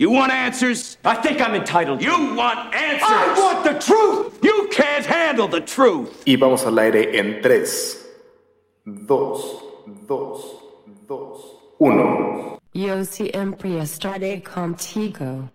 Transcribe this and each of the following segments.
You want answers? I think I'm entitled. You want answers? I want the truth! You can't handle the truth. Y vamos al aire en 3, 2, 2, 2, 1. Yo siempre estaré contigo.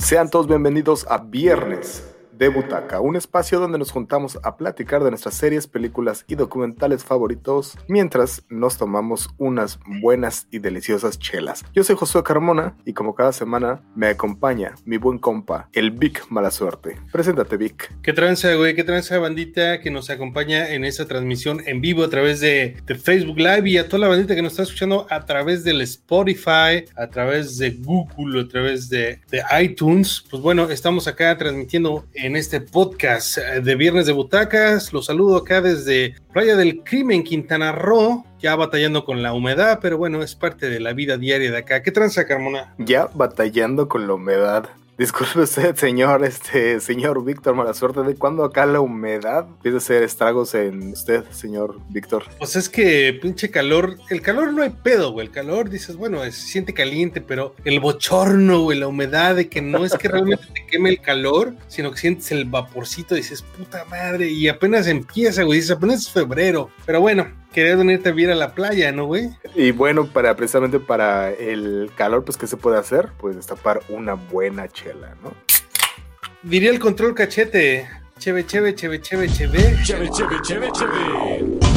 Sean todos bienvenidos a Viernes de Butaca, un espacio donde nos juntamos a platicar de nuestras series, películas y documentales favoritos mientras nos tomamos unas buenas y deliciosas chelas. Yo soy Josué Carmona y como cada semana me acompaña mi buen compa, el Vic Mala Suerte. Preséntate, Vic. ¿Qué tranza, güey? ¿Qué tranza, bandita que nos acompaña en esta transmisión en vivo a través de, Facebook Live y a toda la bandita que nos está escuchando a través del Spotify, a través de Google, a través de, de iTunes? Pues bueno, estamos acá transmitiendo en este podcast eh, de Viernes de Butacas. Los saludo acá desde Playa del Crimen, Quintana Roo, ya batallando con la humedad, pero bueno, es parte de la vida diaria de acá. ¿Qué tranza, Carmona? Ya batallando con la humedad. Disculpe usted, señor, este, señor Víctor, mala suerte. ¿De cuándo acá la humedad empieza a hacer estragos en usted, señor Víctor? Pues es que pinche calor, el calor no hay pedo. El calor dices, bueno, se siente caliente, pero el bochorno, güey, la humedad de que no es que realmente te queme el calor, sino que sientes el vaporcito, dices, puta madre, y apenas empieza, güey, dices, apenas es febrero. Pero bueno, querías venirte a ver a la playa, ¿no, güey? Y bueno, para precisamente para el calor, pues, ¿qué se puede hacer? Pues destapar una buena chela, ¿no? Diría el control cachete. Cheve, cheve, cheve, cheve, cheve. Cheve, cheve, cheve, cheve.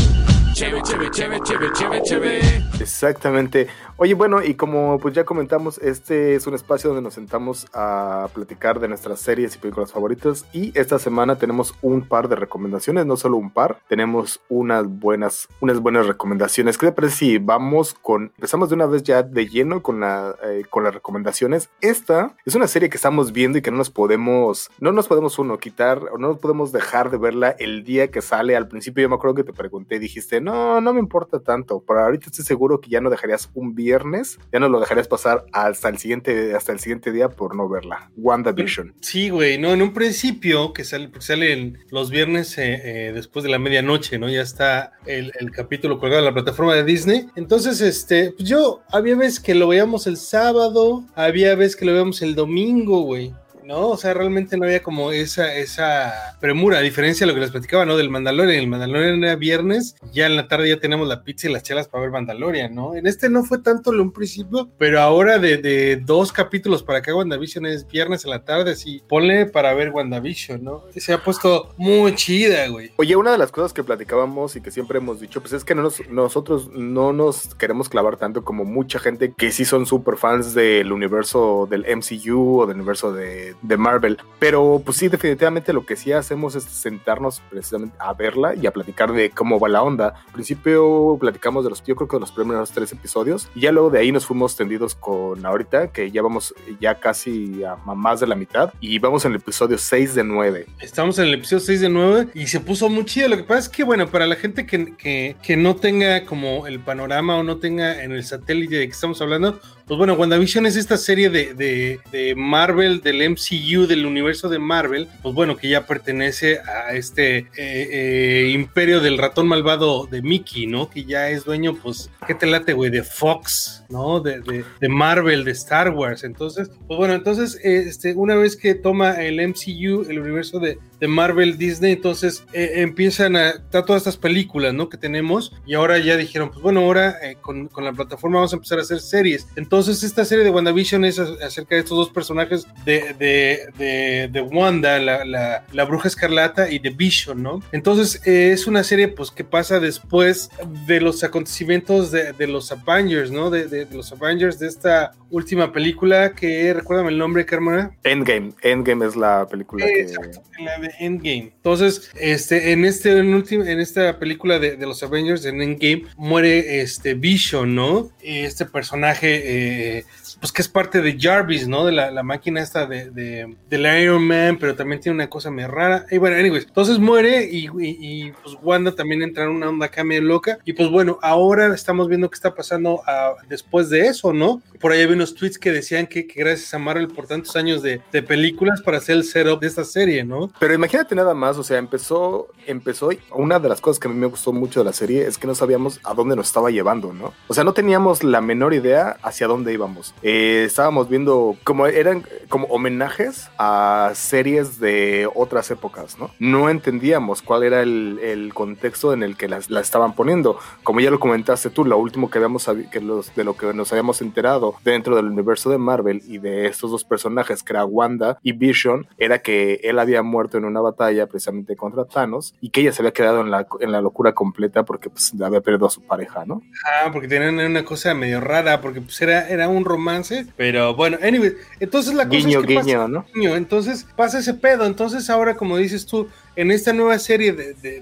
Cheve, cheve, cheve, cheve, cheve, cheve. Exactamente. Oye, bueno, y como pues ya comentamos, este es un espacio donde nos sentamos a platicar de nuestras series y películas favoritas. Y esta semana tenemos un par de recomendaciones, no solo un par, tenemos unas buenas, unas buenas recomendaciones. ¿Qué te parece si vamos con, empezamos de una vez ya de lleno con, la, eh, con las recomendaciones? Esta es una serie que estamos viendo y que no nos podemos, no nos podemos uno quitar o no nos podemos dejar de verla el día que sale. Al principio yo me acuerdo que te pregunté, dijiste, no, no me importa tanto, pero ahorita estoy seguro que ya no dejarías un viernes, ya no lo dejarías pasar hasta el siguiente, hasta el siguiente día por no verla. WandaVision. Sí, güey, no, en un principio que sale, porque salen los viernes eh, eh, después de la medianoche, ¿no? Ya está el, el, capítulo colgado en la plataforma de Disney. Entonces, este, pues yo había veces que lo veíamos el sábado, había veces que lo veíamos el domingo, güey. ¿No? O sea, realmente no había como esa, esa premura, a diferencia de lo que les platicaba, ¿no? Del Mandalorian. El Mandalorian era viernes, ya en la tarde ya tenemos la pizza y las chelas para ver Mandalorian, ¿no? En este no fue tanto lo un principio, pero ahora de, de dos capítulos para acá WandaVision es viernes en la tarde, sí, ponle para ver WandaVision, ¿no? Se ha puesto muy chida, güey. Oye, una de las cosas que platicábamos y que siempre hemos dicho, pues es que no nos, nosotros no nos queremos clavar tanto como mucha gente que sí son súper fans del universo del MCU o del universo de de Marvel. Pero pues sí, definitivamente lo que sí hacemos es sentarnos precisamente a verla y a platicar de cómo va la onda. Al principio platicamos de los, yo creo que de los primeros tres episodios y ya luego de ahí nos fuimos tendidos con ahorita, que ya vamos ya casi a más de la mitad y vamos en el episodio 6 de 9. Estamos en el episodio 6 de 9 y se puso muy chido. Lo que pasa es que, bueno, para la gente que, que, que no tenga como el panorama o no tenga en el satélite de que estamos hablando, pues bueno, WandaVision es esta serie de, de, de, Marvel, del MCU, del universo de Marvel, pues bueno, que ya pertenece a este eh, eh, imperio del ratón malvado de Mickey, ¿no? Que ya es dueño, pues, ¿qué te late, güey? De Fox, ¿no? De, de, de, Marvel, de Star Wars. Entonces, pues bueno, entonces, este, una vez que toma el MCU, el universo de, de Marvel Disney, entonces eh, empiezan a dar todas estas películas, ¿no? Que tenemos y ahora ya dijeron, pues bueno, ahora eh, con, con, la plataforma vamos a empezar a hacer series. Entonces esta serie de WandaVision es acerca de estos dos personajes de, de, de, de Wanda, la, la, la, bruja escarlata y de Vision, ¿no? Entonces eh, es una serie pues que pasa después de los acontecimientos de, los Avengers, ¿no? De, los Avengers de esta última película que, recuérdame el nombre, Carmona. Endgame, Endgame es la película Exacto, que... la de Endgame. Entonces, este, en este, en, en esta película de, los Avengers, en Endgame, muere este Vision, ¿no? Este personaje, eh, pues que es parte de Jarvis, ¿no? De la, máquina esta de, de, del Iron Man, pero también tiene una cosa muy rara. Y bueno, anyways, entonces muere y, pues Wanda también entra en una onda acá medio loca. Y pues bueno, ahora estamos viendo qué está pasando después de eso, ¿no? Por ahí había unos tweets que decían que, que gracias a Marvel por tantos años de, de películas para hacer el setup de esta serie, ¿no? Pero imagínate nada más, o sea, empezó, empezó, una de las cosas que a mí me gustó mucho de la serie es que no sabíamos a dónde nos estaba llevando, ¿no? O sea, no teníamos la menor idea hacia dónde íbamos. Eh, estábamos viendo como eran como homenajes a series de otras épocas, ¿no? No entendíamos cuál era el, el contexto en el que las, la estaban poniendo. Como ya lo comentaste tú, lo último que habíamos que los, de lo que nos habíamos enterado dentro del universo de Marvel y de estos dos personajes, que era Wanda y Vision, era que él había muerto en una batalla precisamente contra Thanos y que ella se había quedado en la, en la locura completa porque pues había perdido a su pareja, ¿no? Ah, porque tenían una cosa medio rara, porque pues era, era un romance, pero bueno, anyway, entonces la cosa Guiño, es que pasa- guiño, ¿no? Niño, Entonces pasa ese pedo. Entonces ahora, como dices tú, en esta nueva serie de- de-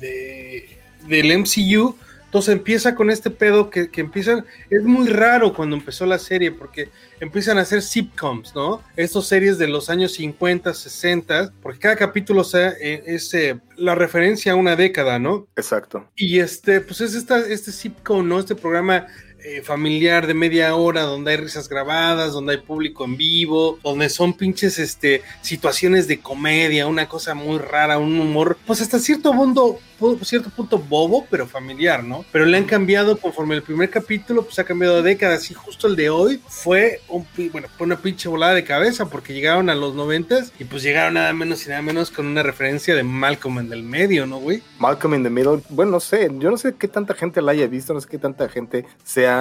de- del MCU, entonces empieza con este pedo que, que empiezan, es muy raro cuando empezó la serie porque empiezan a hacer sitcoms, ¿no? Estas series de los años 50, 60, porque cada capítulo sea, eh, es eh, la referencia a una década, ¿no? Exacto. Y este, pues es esta, este sitcom, ¿no? Este programa eh, familiar de media hora donde hay risas grabadas, donde hay público en vivo, donde son pinches este, situaciones de comedia, una cosa muy rara, un humor, pues hasta cierto pu- cierto punto bobo, pero familiar, ¿no? Pero le han cambiado conforme el primer capítulo, pues ha cambiado décadas y justo el de hoy fue un, bueno, fue una pinche volada de cabeza porque llegaron a los noventas y pues llegaron nada menos y nada menos con una referencia de Malcolm en el medio, ¿no, güey? Malcolm in the Middle, bueno, no sé, yo no sé qué tanta gente la haya visto, no sé qué tanta gente sea,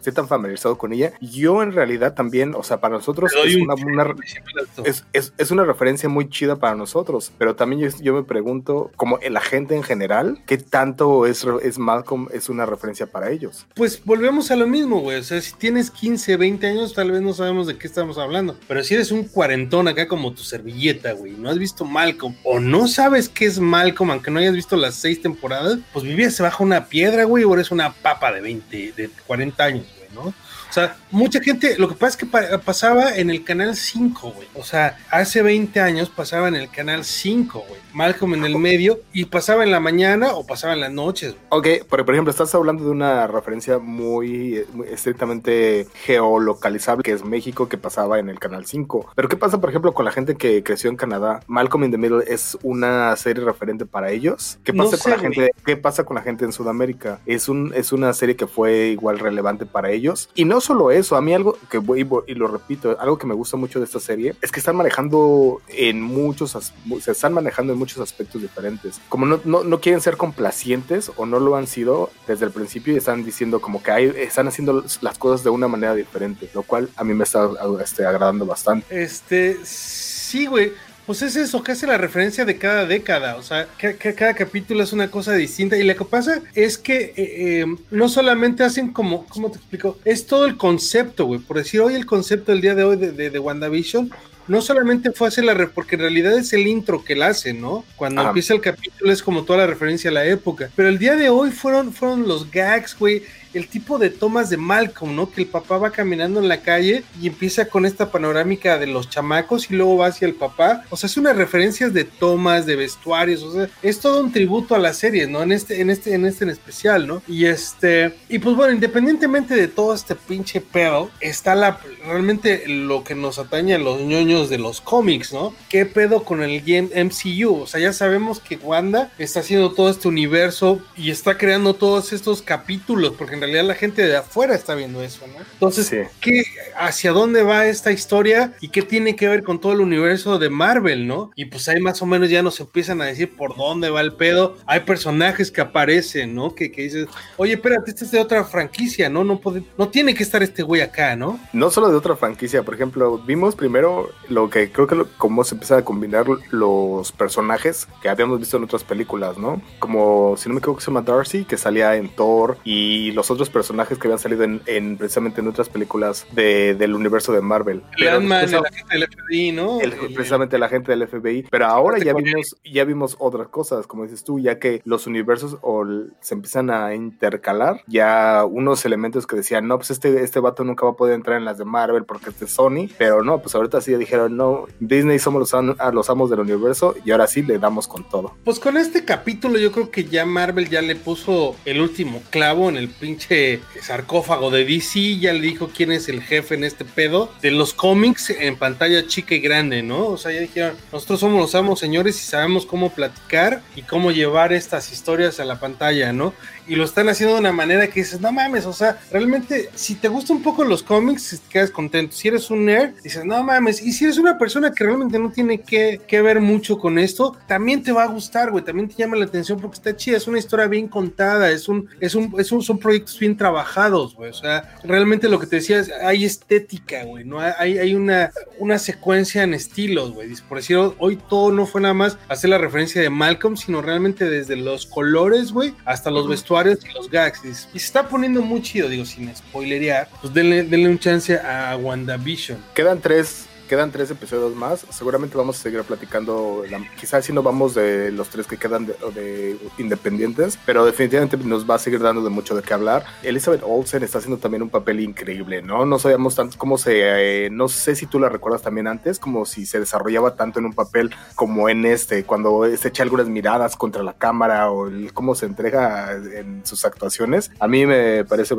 sea tan familiarizado con ella. Yo en realidad también, o sea, para nosotros es un una, una- siempre esto. es, es- es una referencia muy chida para nosotros, pero también yo, yo me pregunto, como la gente en general, ¿qué tanto es, es Malcolm es una referencia para ellos? Pues volvemos a lo mismo, güey. O sea, si tienes 15, 20 años, tal vez no sabemos de qué estamos hablando. Pero si eres un cuarentón acá como tu servilleta, güey, no has visto Malcolm o no sabes qué es Malcolm, aunque no hayas visto las seis temporadas, pues vivías bajo una piedra, güey, o eres una papa de 20, de 40 años, güey, ¿no? O sea, mucha gente, lo que pasa es que pa- pasaba en el canal 5, güey. O sea, hace 20 años pasaba en el canal 5, güey. Malcolm en el medio y pasaba en la mañana o pasaba en las noches, güey. Ok, pero por ejemplo, estás hablando de una referencia muy, muy estrictamente geolocalizable, que es México, que pasaba en el Canal 5. Pero ¿qué pasa, por ejemplo, con la gente que creció en Canadá? Malcolm in the Middle es una serie referente para ellos. ¿Qué No pasa, sé, con, la gente, ¿qué pasa con la gente en Sudamérica? Es, un, es una serie que fue igual relevante para ellos. Y no solo eso, a mí algo que voy y lo repito, algo que me gusta mucho de esta serie es que están manejando en muchos, se están manejando en muchos aspectos diferentes. Como no, no, no quieren ser complacientes o no lo han sido desde el principio y están diciendo como que hay, están haciendo las cosas de una manera diferente, lo cual a mí me está este, agradando bastante. Este, sí, güey. Pues es eso, que hace la referencia de cada década. O sea, que, que cada capítulo es una cosa distinta. Y lo que pasa es que eh, eh, no solamente hacen como, ¿cómo te explico? Es todo el concepto, güey. Por decir, hoy el concepto del día de hoy de, de, de WandaVision. No solamente fue hacer la re porque en realidad es el intro que la hace, ¿no? Cuando Ajá. empieza el capítulo es como toda la referencia a la época. Pero el día de hoy fueron, fueron los gags, güey el tipo de tomas de Malcolm, ¿no? Que el papá va caminando en la calle y empieza con esta panorámica de los chamacos y luego va hacia el papá. O sea, es unas referencias de tomas, de vestuarios, o sea, es todo un tributo a la serie, ¿no? En este, en este, en este en especial, ¿no? Y este, y pues bueno, independientemente de todo este pinche pedo, está la, realmente lo que nos atañe a los ñoños de los cómics, ¿no? ¿Qué pedo con el game MCU? O sea, ya sabemos que Wanda está haciendo todo este universo y está creando todos estos capítulos, porque en realidad la gente de afuera está viendo eso, ¿no? Entonces, Sí. ¿qué, ¿hacia dónde va esta historia y qué tiene que ver con todo el universo de Marvel, ¿no? Y pues ahí más o menos ya nos empiezan a decir por dónde va el pedo. Hay personajes que aparecen, ¿no? Que, que dices, oye, espérate, este es de otra franquicia, ¿no? No, puede, no tiene que estar este güey acá, ¿no? No solo de otra franquicia, por ejemplo, vimos primero lo que creo que lo- cómo se empiezan a combinar los personajes que habíamos visto en otras películas, ¿no? Como, si no me equivoco, se llama Darcy, que salía en Thor, y los otros personajes que habían salido en, en- precisamente en otras películas de- del universo de Marvel. El Ant-Man, el agente del FBI, ¿no? el- El- precisamente la gente del FBI, pero ahora ya vimos, ya vimos otras cosas, como dices tú, ya que los universos o se empiezan a intercalar, ya unos elementos que decían, no, pues este, este vato nunca va a poder entrar en las de Marvel porque es de Sony, pero no, pues ahorita sí ya dijeron, no, Disney somos los, am- a los amos del universo y ahora sí le damos con todo. Pues con este capítulo yo creo que ya Marvel ya le puso el último clavo en el pinche sarcófago de DC, ya le dijo quién es el jefe en este pedo de los cómics en pantalla chica y grande, ¿no? O sea, ya dijeron, nosotros somos los amos señores y sabemos cómo platicar y cómo llevar estas historias a la pantalla, ¿no? Y lo están haciendo de una manera que dices, no mames, o sea, realmente, si te gustan un poco los cómics, te quedas contento. Si eres un nerd, dices, no mames, y si eres una persona que realmente no tiene que, que ver mucho con esto, también te va a gustar, güey, también te llama la atención porque está chida, es una historia bien contada, es un, es un, es un, son proyectos bien trabajados, güey, o sea, realmente lo que te decía es, hay estética, güey, no hay, hay una, una secuencia en estilos, güey, por decir, hoy todo no fue nada más hacer la referencia de Malcolm, sino realmente desde los colores, güey, hasta los vestuarios y los gags. Y, se está poniendo muy chido, digo, sin spoilerear. Pues denle, denle un chance a WandaVision. Quedan tres quedan tres episodios más. Seguramente vamos a seguir platicando. quizás si no vamos de los tres que quedan de, independientes, pero definitivamente nos va a seguir dando de mucho de qué hablar. Elizabeth Olsen está haciendo también un papel increíble, ¿no? No sabíamos tanto cómo se. Eh, no sé si tú la recuerdas también antes, como si se desarrollaba tanto en un papel como en este, cuando se echa algunas miradas contra la cámara o cómo se entrega en sus actuaciones. A mí me parece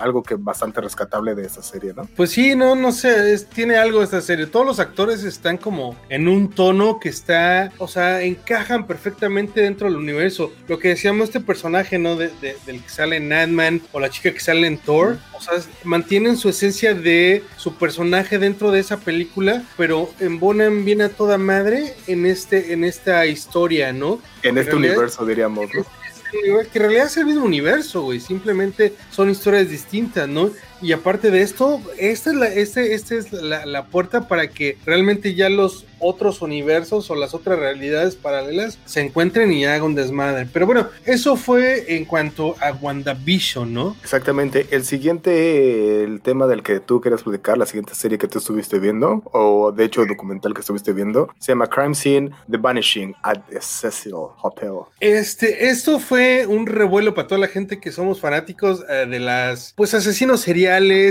algo que bastante rescatable de esta serie, ¿no? Pues sí, no, no sé, tiene algo esta serie todos los actores están como en un tono que está, o sea, encajan perfectamente dentro del universo. Lo que decíamos, este personaje, ¿no? del que sale en Ant-Man o la chica que sale en Thor, o sea, mantienen su esencia de su personaje dentro de esa película, pero embonan bien a toda madre en, este, en esta historia, ¿no? En este universo, diríamos, ¿no? que en realidad es el mismo universo, güey. Simplemente son historias distintas, ¿no? Y aparte de esto, esta es la, este, este es la, la, puerta para que realmente ya los otros universos o las otras realidades paralelas se encuentren y hagan desmadre. Pero bueno, eso fue en cuanto a WandaVision, ¿no? Exactamente. El siguiente, el tema del que tú querías platicar, la siguiente serie que tú estuviste viendo, o de hecho el documental que estuviste viendo, se llama Crime Scene The Vanishing at the Cecil Hotel. Este, esto fue un revuelo para toda la gente que somos fanáticos eh, de las, pues, asesinos seriales,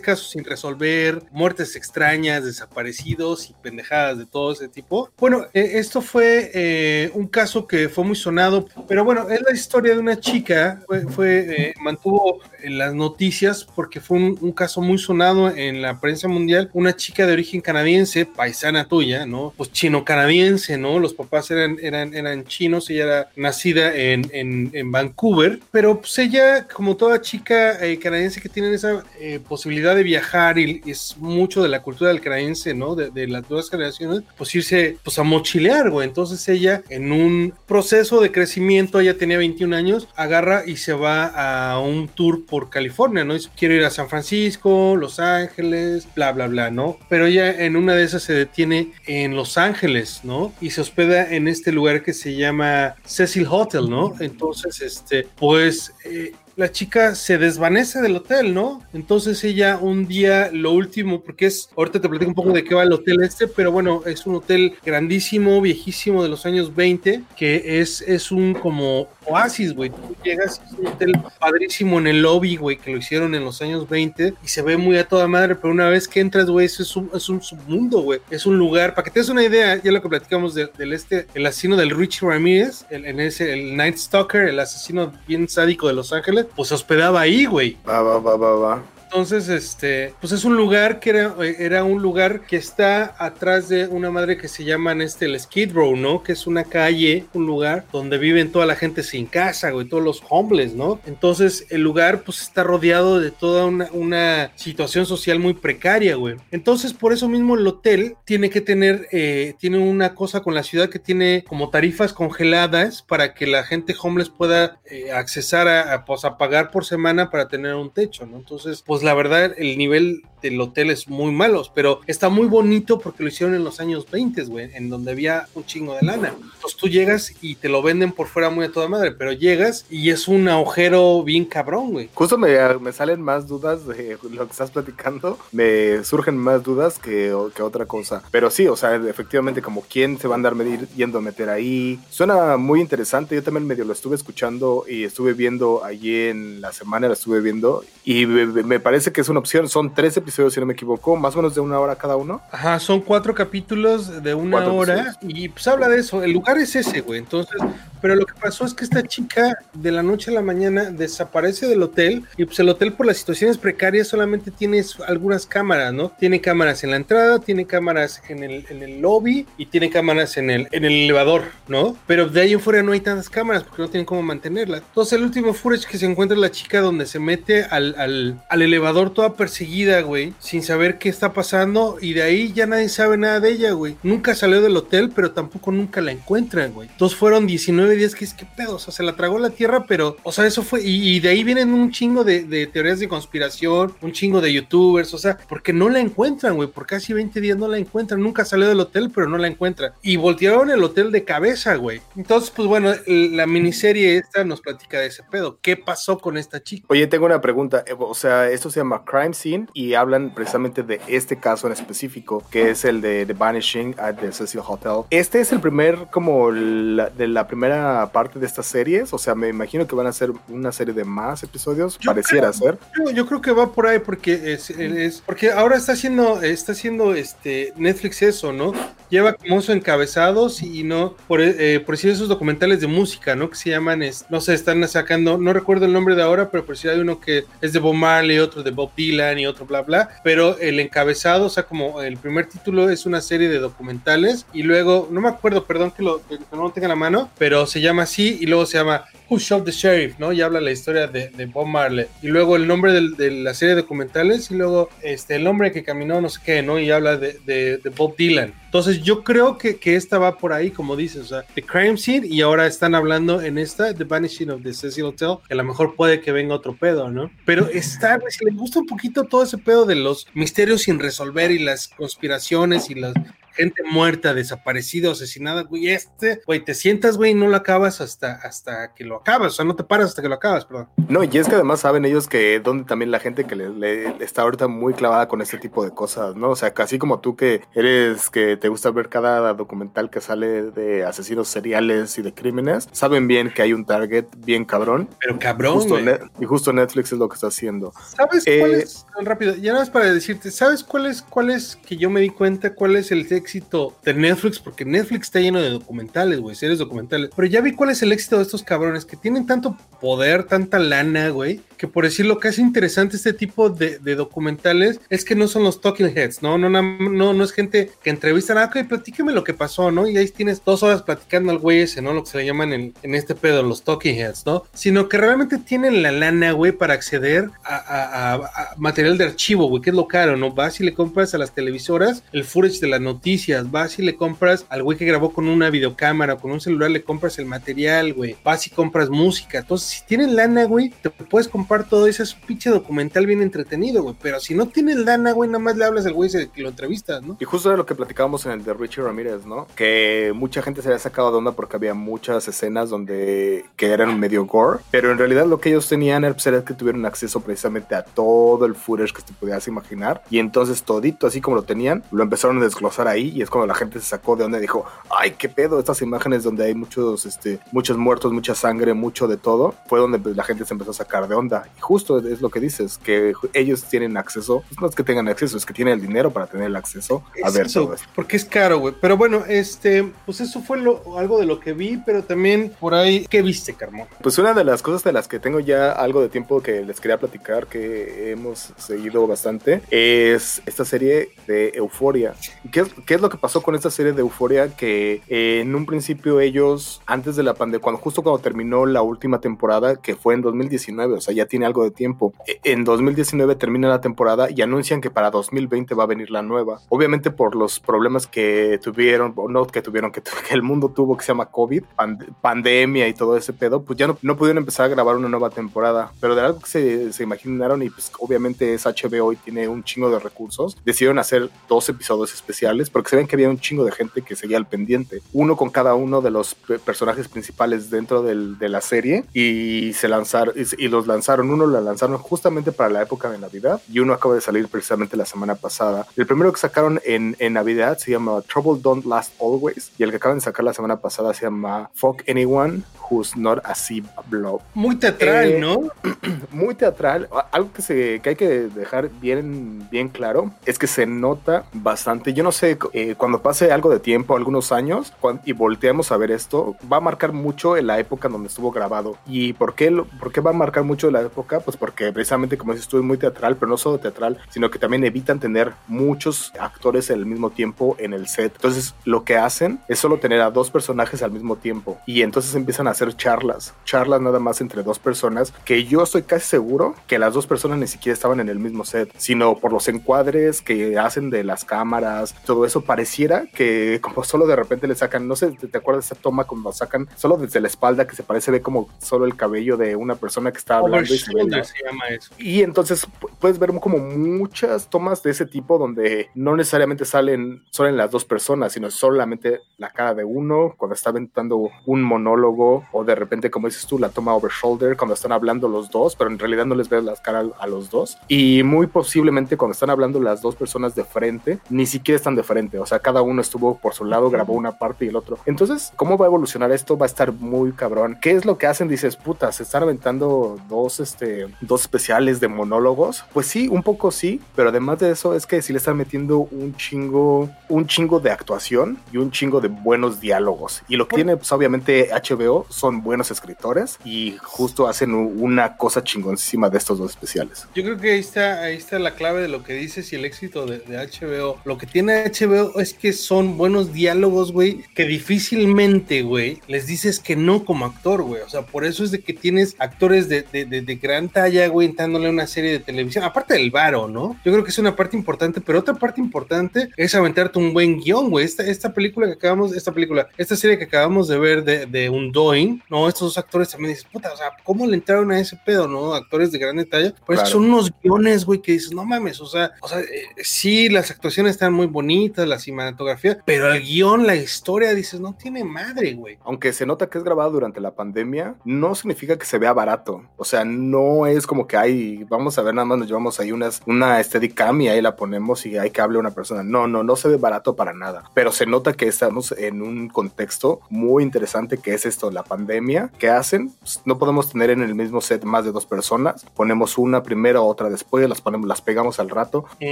casos sin resolver, muertes extrañas, desaparecidos y pendejadas de todo ese tipo. Bueno, eh, esto fue eh, un caso que fue muy sonado, pero bueno, es la historia de una chica, fue, eh, mantuvo en las noticias porque fue un, caso muy sonado en la prensa mundial, una chica de origen canadiense, paisana tuya, ¿no? Pues chino-canadiense, ¿no? Los papás eran, eran, eran chinos, ella era nacida en, en, en Vancouver, pero pues ella, como toda chica canadiense que tiene esa posibilidad de viajar y, es mucho de la cultura del canadiense, ¿no? De, de las nuevas generaciones, pues irse pues a mochilear, güey. Entonces ella en un proceso de crecimiento, ella tenía 21 años, agarra y se va a un tour por California, ¿no? Dice, quiero ir a San Francisco, Los Ángeles, bla, bla, bla, ¿no? Pero ella en una de esas se detiene en Los Ángeles, ¿no? Y se hospeda en este lugar que se llama Cecil Hotel, ¿no? Entonces, este, pues eh, la chica se desvanece del hotel, ¿no? Entonces ella un día, lo último, porque es, ahorita te platico un poco de qué va el hotel este, pero bueno, es un hotel grandísimo, viejísimo de los años 20, que es, es un como oasis, güey. Tú llegas, es un hotel padrísimo en el lobby, güey, que lo hicieron en los años 20 y se ve muy a toda madre, pero una vez que entras, güey, es un, es un submundo, güey. Es un lugar, para que te des una idea, ya lo que platicamos del este, el asesino del Richie Ramírez, el, en ese, el Night Stalker, el asesino bien sádico de Los Ángeles, pues se hospedaba ahí, güey. Va, va, va, va, va. Entonces, este, pues es un lugar que era, era un lugar que está atrás de una madre que se llama este, el Skid Row, ¿no? Que es una calle, un lugar donde viven toda la gente sin casa, güey, todos los homeless, ¿no? Entonces, el lugar, pues está rodeado de toda una, una situación social muy precaria, güey. Entonces, por eso mismo el hotel tiene que tener, eh, tiene una cosa con la ciudad que tiene como tarifas congeladas para que la gente homeless pueda eh, accesar a, pues, a pagar por semana para tener un techo, ¿no? Entonces, pues pues la verdad el nivel del hotel es muy malo, pero está muy bonito porque lo hicieron en los años 20, güey, en donde había un chingo de lana. Entonces tú llegas y te lo venden por fuera muy a toda madre, pero llegas y es un agujero bien cabrón, güey. Justo me, me salen más dudas de lo que estás platicando, me surgen más dudas que, que otra cosa. Pero sí, o sea, efectivamente, como quién se va a andar medir, yendo a meter ahí. Suena muy interesante, yo también medio lo estuve escuchando y estuve viendo allí en la semana, la estuve viendo y me, me parece que es una opción. Son tres episodios, si no me equivoco, más o menos de una hora cada uno. Ajá, son cuatro capítulos de una hora y pues habla de eso. El lugar es ese, güey. Entonces, pero lo que pasó es que esta chica de la noche a la mañana desaparece del hotel y pues el hotel por las situaciones precarias solamente tiene algunas cámaras, ¿no? Tiene cámaras en la entrada, tiene cámaras en el, en el lobby y tiene cámaras en el, en el elevador, ¿no? Pero de ahí en fuera no hay tantas cámaras porque no tienen cómo mantenerla. Entonces el último footage que se encuentra es la chica donde se mete al, al, al elevador toda perseguida, güey, sin saber qué está pasando y de ahí ya nadie sabe nada de ella, güey. Nunca salió del hotel, pero tampoco nunca la encuentran, güey. Entonces fueron 19 días que es que pedo, o sea, se la tragó la tierra, pero, o sea, eso fue, y, de ahí vienen un chingo de, teorías de conspiración, un chingo de youtubers, o sea, porque no la encuentran, güey, por casi 20 días no la encuentran, nunca salió del hotel, pero no la encuentran. Y voltearon el hotel de cabeza, güey. Entonces, pues bueno, la miniserie esta nos platica de ese pedo. ¿Qué pasó con esta chica? Oye, tengo una pregunta. eh, O sea, esto se llama Crime Scene y hablan precisamente de este caso en específico, que es el de The Vanishing at the Cecil Hotel. Este es el primer, como la, de la primera parte de estas series. O sea, me imagino que van a ser una serie de más episodios. Yo pareciera ser. Yo, yo creo que va por ahí porque es, es- porque ahora está haciendo está haciendo este Netflix eso, ¿no? Lleva como esos encabezados y no por, eh, por decir esos documentales de música, ¿no? Que se llaman, es- no sé, están sacando, no recuerdo el nombre de ahora, pero por si hay uno que es de Bob Marley, otro de Bob Dylan y otro bla bla, pero el encabezado, o sea, como el primer título es una serie de documentales y luego no me acuerdo, perdón que lo que no lo tenga en la mano, pero se llama así y luego se llama Who Shot the Sheriff, ¿no? Y habla la historia de, de Bob Marley. Y luego el nombre del- de la serie de documentales y luego este, el hombre que caminó no sé qué, ¿no? Y habla de, de- de Bob Dylan. Entonces yo creo que, que esta va por ahí, como dices, o sea, The Crime Scene y ahora están hablando en esta, The Vanishing of the Cecil Hotel, que a lo mejor puede que venga otro pedo, ¿no? Pero está, si le gusta un poquito todo ese pedo de los misterios sin resolver y las conspiraciones y las gente muerta, desaparecida, asesinada, güey, este, güey, te sientas, güey, y no lo acabas hasta, hasta que lo acabas, o sea, no te paras hasta que lo acabas, perdón. No, y es que además saben ellos que donde también la gente que le, le- está ahorita muy clavada con este tipo de cosas, ¿no? O sea, casi como tú que eres, que te gusta ver cada documental que sale de asesinos seriales y de crímenes, saben bien que hay un target bien cabrón. Pero cabrón, Justo y justo Netflix es lo que está haciendo. ¿Sabes Eh, cuál es? Rápido, ya nada más para decirte, ¿sabes cuál es, cuál es que yo me di cuenta cuál es el éxito de Netflix? Porque Netflix está lleno de documentales, güey, series documentales. Pero ya vi cuál es el éxito de estos cabrones que tienen tanto poder, tanta lana, güey, que por decirlo que hace interesante este tipo de, de documentales es que no son los talking heads, ¿no? No, no, no, no es gente que entrevistan, ah, ok, platíqueme lo que pasó, ¿no? Y ahí tienes dos horas platicando al güey ese, ¿no? Lo que se le llaman en, en este pedo, los talking heads, ¿no? Sino que realmente tienen la lana, güey, para acceder a, a- a- a material de archivo, güey, que es lo caro, ¿no? Vas y le compras a las televisoras el footage de las noticias, vas y le compras al güey que grabó con una videocámara, con un celular, le compras el material, güey, vas y compras música. Entonces, si tienen lana, güey, te puedes comprar todo ese pinche documental bien entretenido, güey. Pero si no tienes lana, güey, nada más le hablas al güey que lo entrevistas, ¿no? Y justo era lo que platicábamos en el de Richie Ramírez, ¿no? Que mucha gente se había sacado de onda porque había muchas escenas donde que eran medio gore, pero en realidad lo que ellos tenían era, pues, era que tuvieron acceso precisamente a todo el footage que te podías imaginar y entonces todito así como lo tenían, lo empezaron a desglosar ahí y es cuando la gente se sacó de onda y dijo, ay, qué pedo, estas imágenes donde hay muchos, este, muchos muertos, mucha sangre, mucho de todo, fue donde pues, la gente se empezó a sacar de onda. Y justo es lo que dices, que ellos tienen acceso, pues, no es que tengan acceso, es que tienen el dinero para tener el acceso a Es ver eso, todo esto. Porque es caro, güey. Pero bueno, este, pues eso fue lo, algo de lo que vi, pero también por ahí, ¿qué viste, Carmón? Pues una de las cosas de las que tengo ya algo de tiempo que les quería platicar, que hemos seguido bastante, es esta serie de Euforia. ¿Qué es, qué es lo que pasó con esta serie de Euforia? Que eh, en un principio ellos, antes de la pandemia, cuando justo cuando terminó la última temporada, que fue en 2019, o sea, ya tiene algo de tiempo, eh, en 2019 termina la temporada y anuncian que para 2020 va a venir la nueva. Obviamente por los problemas que tuvieron, o no que tuvieron, que, el mundo tuvo, que se llama COVID, pand- pandemia y todo ese pedo, pues ya no, no pudieron empezar a grabar una nueva temporada. Pero de algo que se, se imaginaron y pues obviamente es HBO y tiene un chingo de recursos, decidieron hacer dos episodios especiales porque se ven que había un chingo de gente que seguía al pendiente. Uno con cada uno de los pe- personajes principales dentro del- de la serie y se lanzaron y, y los lanzaron. Uno lo lanzaron justamente para la época de Navidad y uno acaba de salir precisamente la semana pasada. El primero que sacaron en, en Navidad se llama Trouble Don't Last Always y el que acaban de sacar la semana pasada se llama Fuck Anyone Who's Not a Sea Blob. Muy teatral, Eh, ¿no? Muy teatral. Algo que, se, que hay que dejar bien, bien claro es que se nota bastante. Yo no sé, eh, cuando pase algo de tiempo, algunos años, y volteamos a ver esto, va a marcar mucho en la época en donde estuvo grabado. ¿Y por qué, lo- por qué va a marcar mucho la época? Pues porque precisamente, como dices tú, es muy teatral, pero no solo teatral, sino que también evitan tener muchos actores al mismo tiempo en el set. Entonces, lo que hacen es solo tener a dos personajes al mismo tiempo. Y entonces empiezan a hacer charlas, charlas nada más entre dos personas, que yo estoy casi seguro que las dos personas ni siquiera estaban en el mismo set, sino por los encuadres que hacen de las cámaras, todo eso pareciera que como solo de repente le sacan, no sé, ¿te, acuerdas de esa toma cuando sacan solo desde la espalda que se parece ve como solo el cabello de una persona que está hablando y se llama eso. y entonces pu- puedes ver como muchas tomas de ese tipo donde no necesariamente salen solo en las dos personas, sino solamente la cara de uno cuando está aventando un monólogo o de repente, como dices tú, la toma over shoulder cuando están hablando los dos, pero en realidad no les ves las caras a los dos. Y muy posiblemente cuando están hablando las dos personas de frente, ni siquiera están de frente, o sea, cada uno estuvo por su lado, grabó una parte y el otro. Entonces, ¿cómo va a evolucionar esto? Va a estar muy cabrón. ¿Qué es lo que hacen? Dices, puta, se están aventando dos, este, dos especiales de monólogos. Pues sí, un poco sí, pero además de eso es que sí le están metiendo un chingo, un chingo de actuación y un chingo de buenos diálogos. Y lo que tiene, pues obviamente HBO son buenos escritores y justo hacen una cosa chingoncísima de estos dos especiales. Yo creo que ahí está, ahí está la clave de lo que dices y el éxito de, de HBO. Lo que tiene HBO es que son buenos diálogos, güey, que difícilmente, güey, les dices que no como actor, güey. O sea, por eso es de que tienes actores de, de, de- de gran talla, güey, entrándole a una serie de televisión. Aparte del varo, ¿no? Yo creo que es una parte importante, pero otra parte importante es aventarte un buen guion, güey. Esta, esta película que acabamos, esta película, esta serie que acabamos de ver de, de Undoing, ¿no? Estos dos actores también dices, puta, o sea, ¿cómo le entraron a ese pedo, no? Actores de gran talla. Pues Claro. son unos guiones, güey, que dices, no mames, o sea, o sea, eh, sí, las actuaciones están muy bonitas, la cinematografía, pero el guion, la historia, dices, no tiene madre, güey. aunque se nota que es grabado durante la pandemia, no significa que se vea barato. O sea, no es como que hay, vamos a ver, nada más nos llevamos ahí unas, una Steadicam y ahí la ponemos y hay que hable una persona. No, no, no se ve barato para nada. Pero se nota que estamos en un contexto muy interesante que es esto, la pandemia. ¿Qué hacen? Pues, no podemos tener en el mismo set más de dos personas. Ponemos una primero, otra después, las ponemos, las pegamos al rato.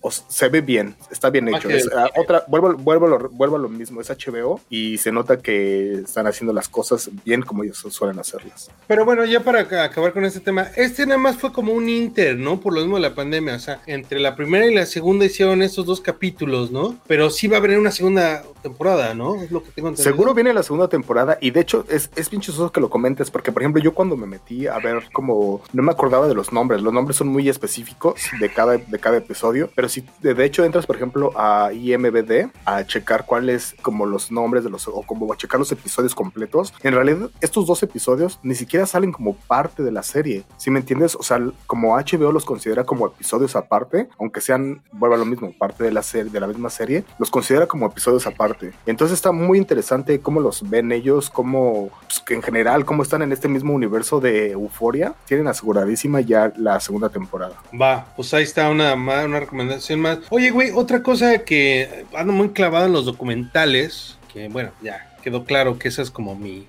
O s- se ve bien, está bien hecho. Es, otra, vuelvo, vuelvo, a lo, vuelvo a lo mismo, es HBO y se nota que están haciendo las cosas bien como ellos suelen hacerlas. Pero bueno, ya para ac- acabar con este tema, este nada más fue como un inter, ¿no? Por lo mismo de la pandemia, o sea, entre la primera y la segunda hicieron estos dos capítulos, ¿no? Pero sí va a haber una segunda temporada, ¿no? Es lo que tengo entendido. Seguro viene la segunda temporada y de hecho es, es bien chistoso que lo comentes porque por ejemplo yo cuando me metí a ver como no me acordaba de los nombres, los nombres son muy específicos de cada, de cada episodio, pero si de, de hecho entras por ejemplo a IMBD a checar cuáles como los nombres de los o como a checar los episodios completos, en realidad estos dos episodios ni siquiera salen como parte de la serie, si me entiendes? O sea, como HBO los considera como episodios aparte, aunque sean, vuelvo a lo mismo, parte de la serie, de la misma serie, los considera como episodios aparte. Entonces está muy interesante cómo los ven ellos, cómo, pues, en general, cómo están en este mismo universo de Euforia. Tienen aseguradísima ya la segunda temporada. Va, pues ahí está una, una recomendación más. Oye, güey, otra cosa que ando muy clavado en los documentales, que bueno, ya quedó claro que esa es como mi,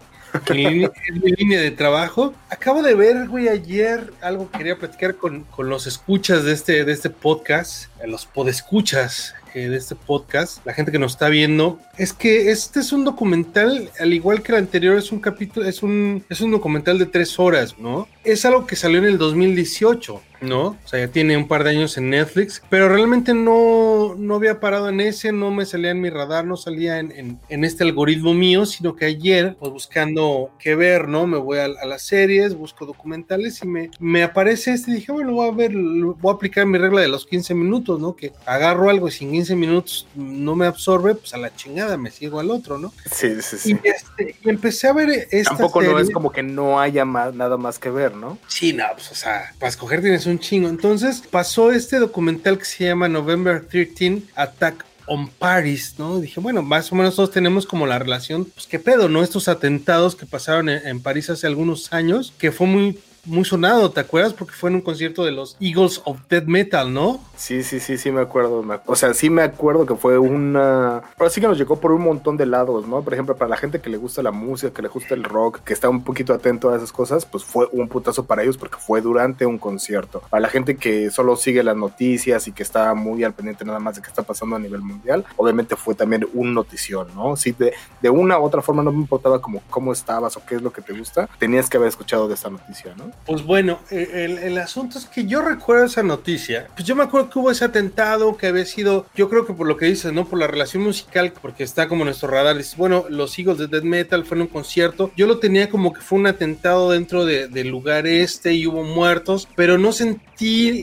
mi, línea, es mi línea de trabajo. Acabo de ver, güey, ayer algo que quería platicar con, con los escuchas de este, de este podcast, eh, los podescuchas eh, de este podcast, la gente que nos está viendo, es que este es un documental, al igual que el anterior, es un capítulo, es un, es un documental de tres horas, ¿no? Es algo que salió en el 2018. ¿no? O sea, ya tiene un par de años en Netflix, pero realmente no, no había parado en ese, no me salía en mi radar, no salía en, en, en este algoritmo mío, sino que ayer, pues buscando qué ver, ¿no? Me voy a, a las series, busco documentales y me, me aparece este, y dije, bueno, voy a ver, voy a aplicar mi regla de los 15 minutos, ¿no? Que agarro algo y si en 15 minutos no me absorbe, pues a la chingada me sigo al otro, ¿no? Sí, sí, sí. Y, este, y empecé a ver esta Tampoco serie. no es como que no haya más, nada más que ver, ¿no? Sí, no, pues, o sea, para escoger tienes un chingo. Entonces pasó este documental que se llama November 13 Attack on Paris, ¿no? Dije, bueno, más o menos todos tenemos como la relación, pues qué pedo, ¿no? Estos atentados que pasaron en, en París hace algunos años, que fue muy muy sonado, ¿te acuerdas? Porque fue en un concierto de los Eagles of Death Metal, ¿no? Sí, sí, sí, sí me acuerdo. o sea, sí me acuerdo que fue una... Pero sí que nos llegó por un montón de lados, ¿no? Por ejemplo, para la gente que le gusta la música, que le gusta el rock, que está un poquito atento a esas cosas, pues fue un putazo para ellos porque fue durante un concierto. Para la gente que solo sigue las noticias y que está muy al pendiente nada más de qué está pasando a nivel mundial, obviamente fue también un notición, ¿no? Sí, de, de una u otra forma no me importaba como cómo estabas o qué es lo que te gusta, tenías que haber escuchado de esta noticia, ¿no? Pues bueno, eh, el, asunto es que yo recuerdo esa noticia. Pues yo me acuerdo que hubo ese atentado que había sido, yo creo que por lo que dices, ¿no? Por la relación musical, porque está como en nuestro radar. Bueno, los Eagles de Death Metal fue en un concierto. Yo lo tenía como que fue un atentado dentro de- del lugar este y hubo muertos, pero no sentí,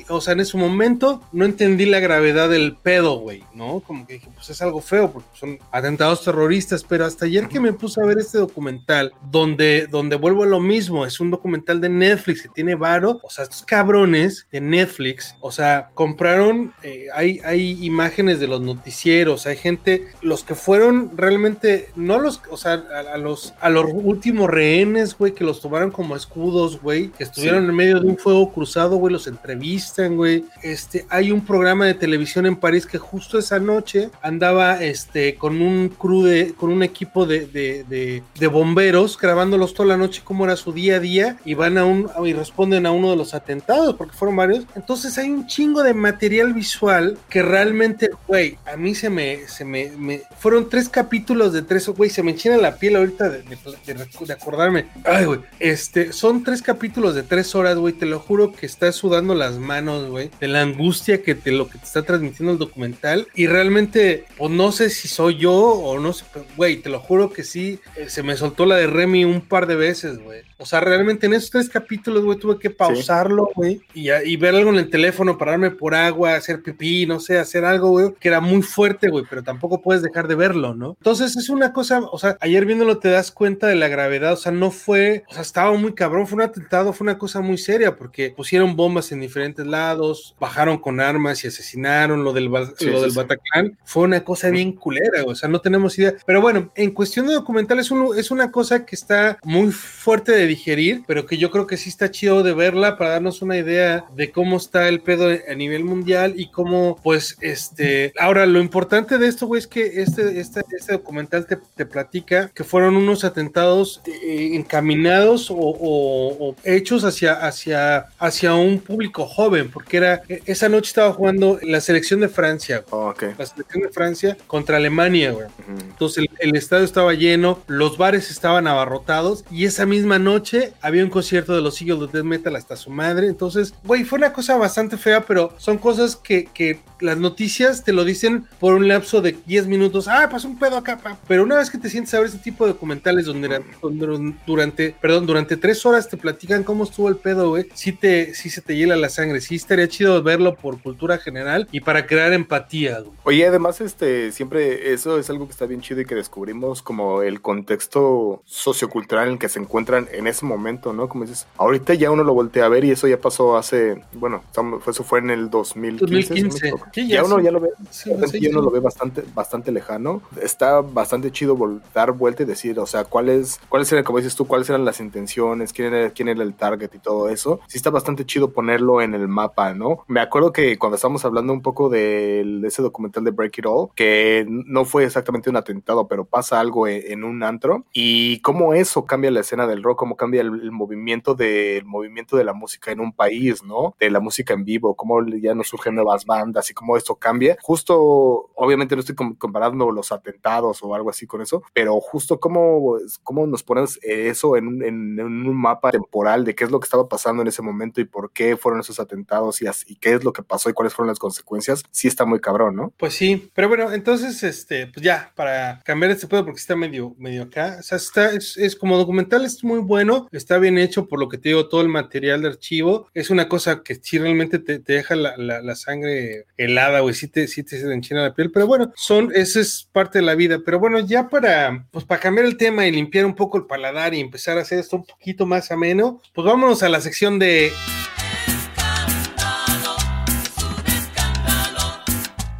o sea, en ese momento no entendí la gravedad del pedo, güey, ¿no? Como que dije, pues es algo feo porque son atentados terroristas, pero hasta ayer que me puse a ver este documental, donde, donde vuelvo a lo mismo, es un documental de Netflix que tiene varo, o sea, estos cabrones de Netflix, o sea, compraron, eh, hay, hay imágenes de los noticieros, hay gente, los que fueron realmente, no los, o sea, a, a los, a los últimos rehenes, güey, que los tomaron como escudos, güey, que estuvieron en medio de un fuego cruzado, güey, los entrevistan, güey. Este, hay un programa de televisión en París que justo esa noche andaba, este, con un crew de, con un equipo de, de, de, de bomberos, grabándolos toda la noche cómo era su día a día, y van a un, y responden a uno de los atentados, porque fueron varios. Entonces hay un chingo de material visual que realmente, güey, a mí se me, se me, me- fueron tres capítulos de tres, güey, se me enchina la piel ahorita de, de- de- acordarme. Ay, güey, este, son tres capítulos de tres horas, güey, te lo juro que estás sudando las manos, güey, de la angustia que te, lo que te está transmitiendo el documental, y realmente, pues no sé si soy yo o no sé, güey, te lo juro que sí, eh, se me soltó la de Remy un par de veces, güey. O sea, realmente en esos tres capítulos, güey, tuve que pausarlo, güey, y, ver algo en el teléfono, pararme por agua, hacer pipí, no sé, hacer algo, güey, que era muy fuerte, güey, pero tampoco puedes dejar de verlo, ¿no? Entonces es una cosa, o sea, ayer viéndolo te das cuenta de la gravedad, o sea, no fue, o sea, estaba muy cabrón, fue un atentado, fue una cosa muy seria, porque pusieron bombas en diferentes lados, bajaron con armas y asesinaron lo del, Sí, lo sí, del. Bataclan, fue una cosa bien culera, güey, o sea, no tenemos idea. Pero bueno, en cuestión de documental es, un- es una cosa que está muy fuerte de digerir, pero que yo creo que sí está chido de verla para darnos una idea de cómo está el pedo a nivel mundial y cómo, pues, este, ahora lo importante de esto, güey, es que este, este, este documental te, te platica que fueron unos atentados eh, encaminados o, o- o hechos hacia, hacia, hacia un público joven, porque era, e- esa noche estaba jugando la selección de Francia, Oh, ok. la selección de Francia contra Alemania, güey. Entonces el, el estadio estaba lleno, los bares estaban abarrotados y esa misma noche había un concierto de los Eagles de Death Metal hasta su madre. Entonces, güey, fue una cosa bastante fea, pero son cosas que, que las noticias te lo dicen por un lapso de 10 minutos. Ah, pasó un pedo acá, pa. pero una vez que te sientes a ver ese tipo de documentales donde, donde durante, perdón, durante tres horas te platican cómo estuvo el pedo, güey, sí, te, sí se te hiela la sangre. Sí estaría chido verlo por cultura general y para crear empatía, güey. Oye, además, este, siempre eso es algo que está bien chido y que descubrimos como el contexto sociocultural en el que se encuentran en ese momento, ¿no? Como dices, ahorita ya uno lo voltea a ver y eso ya pasó hace, bueno, eso fue en el 2015. si no me 2015. equivoco. Sí, ya ya uno sí. ya lo ve, Sí, ya uno lo ve bastante, bastante lejano. Está bastante chido dar vuelta y decir, o sea, cuáles, cuáles eran, como dices tú, cuáles eran las intenciones, quién era, quién era el target y todo eso. Sí está bastante chido ponerlo en el mapa, ¿no? Me acuerdo que cuando estábamos hablando un poco del- de ese documental de Break It All, que no fue exactamente un atentado, pero pasa algo en, en un antro y cómo eso cambia la escena del rock, cómo cambia el, el movimiento del movimiento de la música en un país, ¿no? De la música en vivo, cómo ya no surgen nuevas bandas y cómo esto cambia. Justo, obviamente no estoy com- comparando los atentados o algo así con eso, pero justo cómo, cómo nos pones eso en un, en- en un mapa temporal de qué es lo que estaba pasando en ese momento y por qué fueron esos atentados y, as- y qué es lo que pasó y cuáles fueron las consecuencias, sí está muy cabrón, ¿no? Pues sí, pero bueno, entonces, este, pues ya, para cambiar este pedo, porque está medio, medio acá, o sea, está, es, es como documental, es muy bueno, está bien hecho por lo que te digo, todo el material de archivo, es una cosa que sí realmente te, te deja la, la- sangre helada, güey, sí te, sí te se enchina la piel, pero bueno, son, esa es parte de la vida, pero bueno, ya para, pues para cambiar el tema y limpiar un poco el paladar y empezar a hacer esto un poquito más ameno, pues vámonos a la sección de...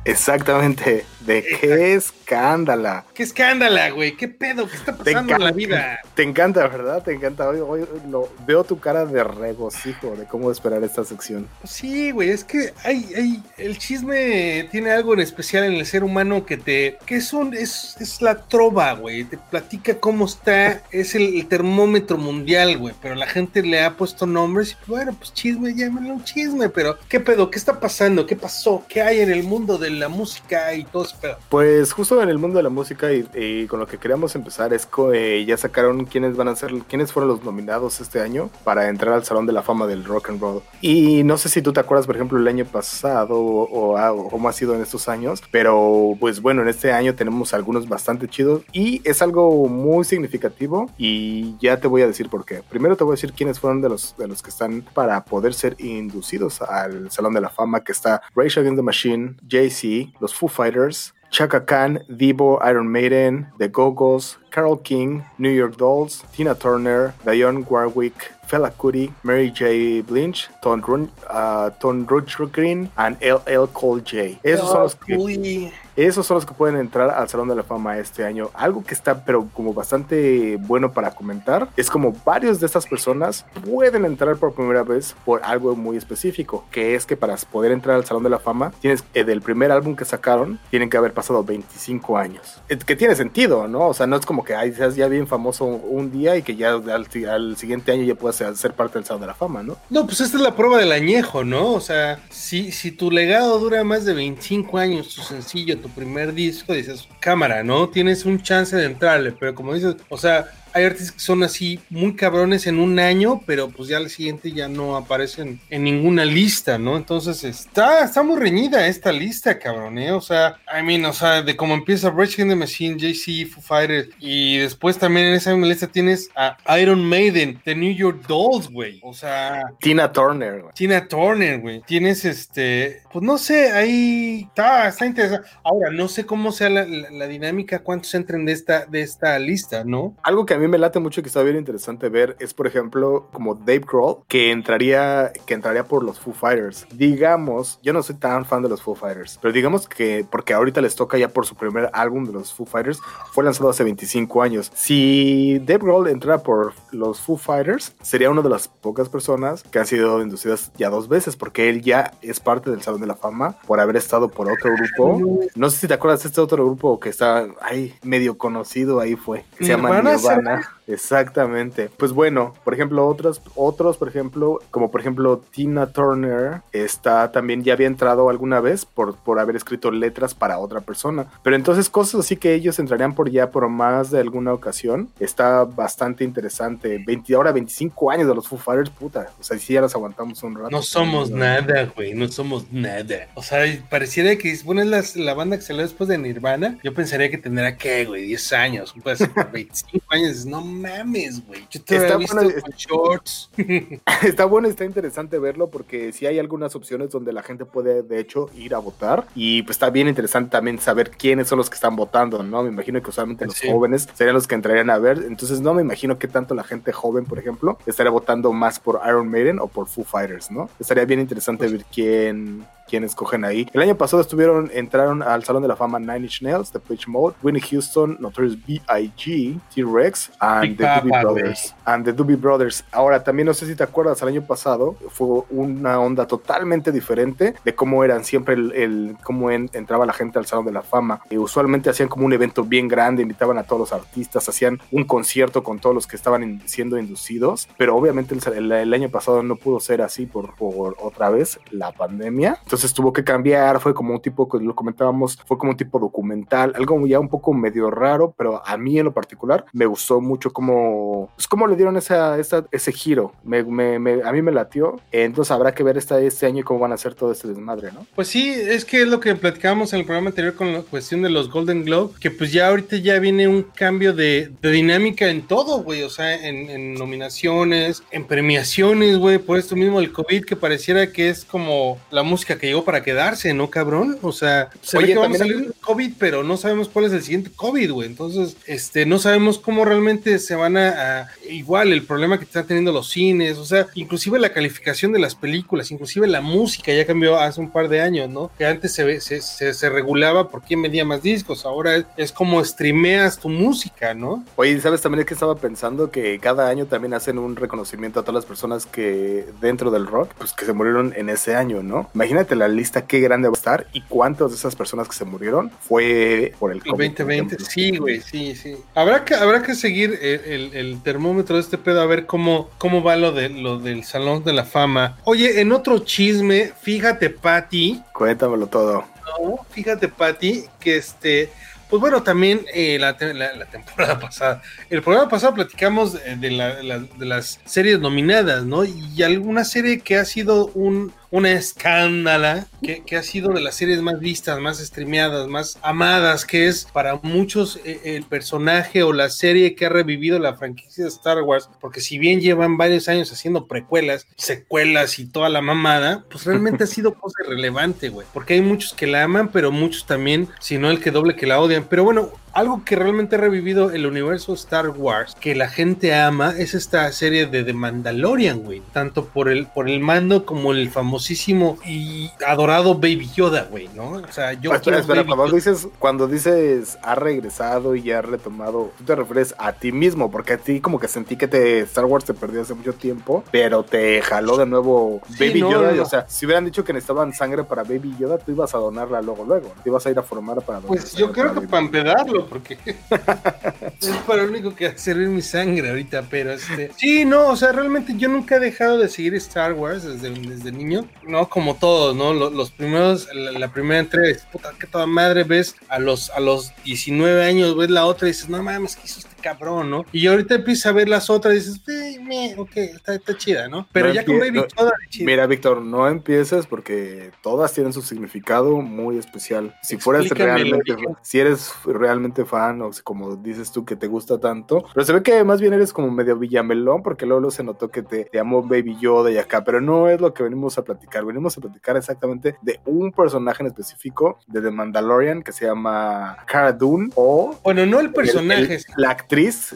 Exactamente. ¿De qué escándala? ¡Qué escándala, güey! ¿Qué pedo? ¿Qué está pasando en la vida? te encanta, ¿verdad? Te encanta. Hoy, hoy lo, veo tu cara de regocijo de cómo esperar esta sección. Sí, güey, es que hay, hay, el chisme tiene algo en especial en el ser humano que te, que es un, es, es la trova, güey, te platica cómo está, es el, el termómetro mundial, güey, pero la gente le ha puesto nombres y bueno, pues chisme, llámalo un chisme, pero ¿qué pedo? ¿Qué está pasando? ¿Qué pasó? ¿Qué hay en el mundo de la música y todo Pues justo en el mundo de la música y, con lo que queríamos empezar es que ya sacaron quiénes van a ser, quiénes fueron los nominados este año para entrar al Salón de la Fama del Rock and Roll. Y no sé si tú te acuerdas, por ejemplo, el año pasado o, o, o cómo ha sido en estos años, pero pues bueno, en este año tenemos algunos bastante chidos y es algo muy significativo y ya te voy a decir por qué. Primero te voy a decir quiénes fueron de los, de los que están para poder ser inducidos al Salón de la Fama, que está Rage Against the Machine, Jay-Z, los Foo Fighters, Chaka Khan, Divo, Iron Maiden, The Go-Go's, Carol King, New York Dolls, Tina Turner, Dionne Warwick, Fela Kuti, Mary J. Blige, Ton, Run, uh, Ton Green, and LL Cool J. Esos son los que esos son los que pueden entrar al Salón de la Fama este año. Algo que está, pero como bastante bueno para comentar, es como varios de estas personas pueden entrar por primera vez por algo muy específico, que es que para poder entrar al Salón de la Fama, tienes eh, del primer álbum que sacaron, tienen que haber pasado 25 años. Eh, Que tiene sentido, ¿no? O sea, no es como que ay, seas ya bien famoso un día y que ya al, al siguiente año ya puedas ser, parte del Salón de la Fama, ¿no? No, pues esta es la prueba del añejo, ¿no? O sea, si, si tu legado dura más de 25 años, tu sencillo, tu primer disco, dices, cámara, ¿no? Tienes un chance de entrarle, pero como dices, o sea, hay artistas que son así muy cabrones en un año, pero pues ya al siguiente ya no aparecen en ninguna lista, ¿no? Entonces está, está muy reñida esta lista, cabrón, ¿eh? O sea, I mean, o sea, de cómo empieza Rage Against the Machine, Jay-Z, Foo Fighters, y después también en esa misma lista tienes a Iron Maiden, The New York Dolls, güey. O sea, Tina Turner, güey. Tina Turner, güey. Tienes este, pues no sé, ahí está, está interesante. Ahora, no sé cómo sea la, la- la dinámica, cuántos entren de esta, de esta lista, ¿no? Algo que a mí me late mucho que está bien interesante ver es, por ejemplo, como Dave Grohl, que entraría, que entraría por los Foo Fighters. Digamos, yo no soy tan fan de los Foo Fighters, pero digamos que, porque ahorita les toca ya por su primer álbum de los Foo Fighters, fue lanzado hace 25 años. Si Dave Grohl entrara por los Foo Fighters, sería una de las pocas personas que han sido inducidas ya dos veces, porque él ya es parte del Salón de la Fama por haber estado por otro grupo. No sé si te acuerdas de este otro grupo que está ahí medio conocido, ahí fue, que se llama Nirvana, Nirvana. Exactamente. Pues bueno, por ejemplo, otros, otros, por ejemplo, como por ejemplo Tina Turner, está también ya había entrado alguna vez por, por haber escrito letras para otra persona. Pero entonces cosas así que ellos entrarían por ya por más de alguna ocasión, está bastante interesante. 20, ahora 25 años de los Foo Fighters, puta. O sea, sí ya los aguantamos un rato. No somos nada, güey, no somos nada. O sea, pareciera que, bueno, es la, la banda que salió después de Nirvana. Yo pensaría que tendrá, ¿qué, güey? 10 años. Puede ser 25 años. No mames, güey. Yo te Está visto bueno, con shorts. Está bueno, está interesante verlo porque sí hay algunas opciones donde la gente puede de hecho ir a votar y pues está bien interesante también saber quiénes son los que están votando, ¿no? Me imagino que usualmente los Sí. jóvenes serían los que entrarían a ver, entonces no me imagino que tanto la gente joven, por ejemplo, estaría votando más por Iron Maiden o por Foo Fighters, ¿no? Estaría bien interesante ver quién quién escogen ahí. El año pasado estuvieron entraron al Salón de la Fama Nine Inch Nails, The Pitch Mode, Winnie Houston, Notorious B.I.G., T-Rex and Big The Doobie Brothers. And The Doobie Brothers. Ahora, también no sé si te acuerdas, el año pasado fue una onda totalmente diferente de cómo eran siempre el, el- cómo en- entraba la gente al Salón de la Fama. Y usualmente hacían como un evento bien grande, invitaban a todos los artistas, hacían un concierto con todos los que estaban in- siendo inducidos, pero obviamente el, el- el año pasado no pudo ser así por, por otra vez la pandemia. Entonces tuvo que cambiar, fue como un tipo, lo comentábamos, fue como un tipo documental, algo ya un poco medio raro, pero a mí en lo particular me gustó mucho cómo, pues cómo le dieron esa, esa- ese giro. Me, me- me- a mí me latió. Entonces habrá que ver esta, este año cómo van a hacer todo este desmadre, ¿no? Pues sí, es que es lo que platicábamos en el programa anterior con la cuestión de los Golden Globe, que pues ya ahorita ya viene un cambio de, de dinámica en todo, güey, o sea, en, en nominaciones, en premiaciones, güey, por esto mismo el COVID, que pareciera que es como la música que llegó para quedarse, ¿no, cabrón? O sea, se ve Oye, que vamos a salir del COVID, pero no sabemos cuál es el siguiente COVID, güey, entonces, este, no sabemos cómo realmente se van a, igual el problema que están teniendo los cines, o sea, inclusive la calificación de las películas, inclusive la música ya cambió hace un par de años, ¿no? Que antes se, se, se, se regulaba por quién vendía más discos, ahora es, es como streameas tu música, ¿no? Oye, ¿sabes también que estaba pensando que cada año también hacen un reconocimiento a todas las personas que dentro del rock, pues que se murieron en ese año, ¿no? Imagínate la lista qué grande va a estar y cuántas de esas personas que se murieron fue por el El COVID. por 2020, ejemplo. sí, güey, sí, sí. Habrá que, habrá que seguir el, el- el termómetro de este pedo a ver cómo, cómo va lo, de, lo del Salón de la Fama. Oye, en otro chisme, fíjate, Patty, Cuéntamelo todo. ¿no? Fíjate, Patty, que este. Pues bueno, también eh, la, la- la temporada pasada, el programa pasado platicamos de, la- de las series nominadas, ¿no? Y alguna serie que ha sido un, una escándala, que, que ha sido de las series más vistas, más streameadas, más amadas, que es para muchos eh, el personaje o la serie que ha revivido la franquicia de Star Wars, porque si bien llevan varios años haciendo precuelas, secuelas y toda la mamada, pues realmente ha sido cosa irrelevante, güey, porque hay muchos que la aman, pero muchos también, si no el que doble que la odian, pero bueno, algo que realmente ha revivido el universo Star Wars, que la gente ama, es esta serie de The Mandalorian, güey. Tanto por el, por el mando como el famosísimo y adorado Baby Yoda, güey, ¿no? O sea, yo espera, espera, cuando dices, cuando dices ha regresado y ha retomado, tú te refieres a ti mismo, porque a ti como que sentí que te Star Wars te perdió hace mucho tiempo, pero te jaló de nuevo Sí, Baby no, Yoda. no. O sea, si hubieran dicho que necesitaban sangre para Baby Yoda, tú ibas a donarla luego, luego. Te ibas a ir a formar para Pues yo creo que para Yoda. Porque es para lo único que va a servir mi sangre ahorita, pero este... Sí, no, o sea, realmente yo nunca he dejado de seguir Star Wars desde, desde niño, no como todos, ¿no? Los, los primeros, la, la primera entrega, puta, que toda madre ves a los, a los 19 años, ves la otra y dices, no mames, ¿qué este cabrón, no? Y ahorita empiezas a ver las otras y dices, eh, meh, ok, está, está chida, ¿no? Pero No ya con Baby no- Yoda, chida. Mira, Víctor, no empieces porque todas tienen su significado muy especial. Si fueras Explícame el realmente, si eres realmente fan o como dices tú que te gusta tanto, pero se ve que más bien eres como medio villamelón porque luego, luego se notó que te, te llamó Baby Yoda y acá, pero no es lo que venimos a platicar. Venimos a platicar exactamente de un personaje en específico de The Mandalorian que se llama Cara Dune o Bueno, no el el- personaje, el- la actriz,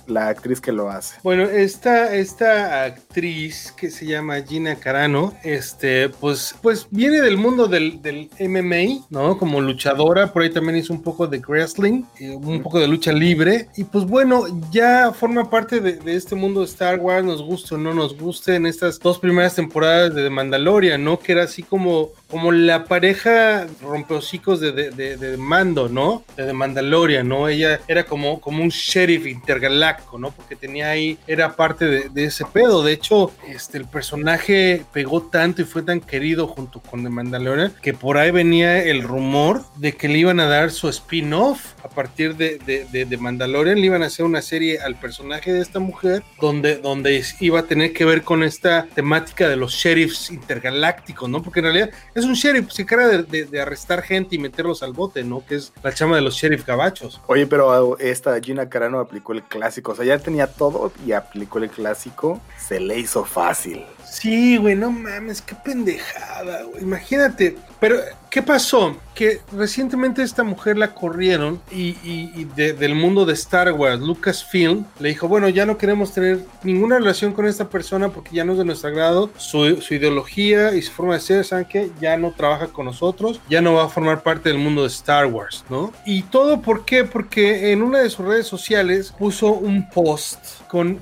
la actriz que lo hace. Bueno, esta, esta actriz que se llama Gina Carano, este, pues, pues viene del mundo del, del MMA, ¿no? Como luchadora, por ahí también hizo un poco de wrestling, eh, un poco de lucha libre, y pues bueno, ya forma parte de, de este mundo de Star Wars, nos guste o no nos guste, en estas dos primeras temporadas de The Mandalorian, ¿no? Que era así como, como la pareja rompehocicos de, de, de, de Mando, ¿no? De The Mandalorian, ¿no? Ella era como, como un sheriff intergaláctico, ¿no? Porque tenía ahí, era parte de, ese pedo. De hecho, este, el personaje pegó tanto y fue tan querido junto con The Mandalorian que por ahí venía el rumor de que le iban a dar su spin-off a partir de, de, de, Mandalorian. Le iban a hacer una serie al personaje de esta mujer donde, donde iba a tener que ver con esta temática de los sheriffs intergalácticos, ¿no? Porque en realidad es un sheriff, se encarga de, arrestar gente y meterlos al bote, ¿no? Que es la chama de los sheriff gabachos. Oye, pero esta Gina Carano aplicó el clásico, o sea, ya tenía todo y aplicó el clásico, se le hizo fácil. Sí, güey, no mames, qué pendejada, güey. Imagínate. Pero, ¿qué pasó? Que recientemente esta mujer la corrieron y, y- y de- del mundo de Star Wars, Lucasfilm, le dijo, bueno, ya no queremos tener ninguna relación con esta persona porque ya no es de nuestro agrado, su, ideología y su forma de ser, ¿saben qué? Ya no trabaja con nosotros, ya no va a formar parte del mundo de Star Wars, ¿no? Y todo, ¿por qué? Porque en una de sus redes sociales puso un post con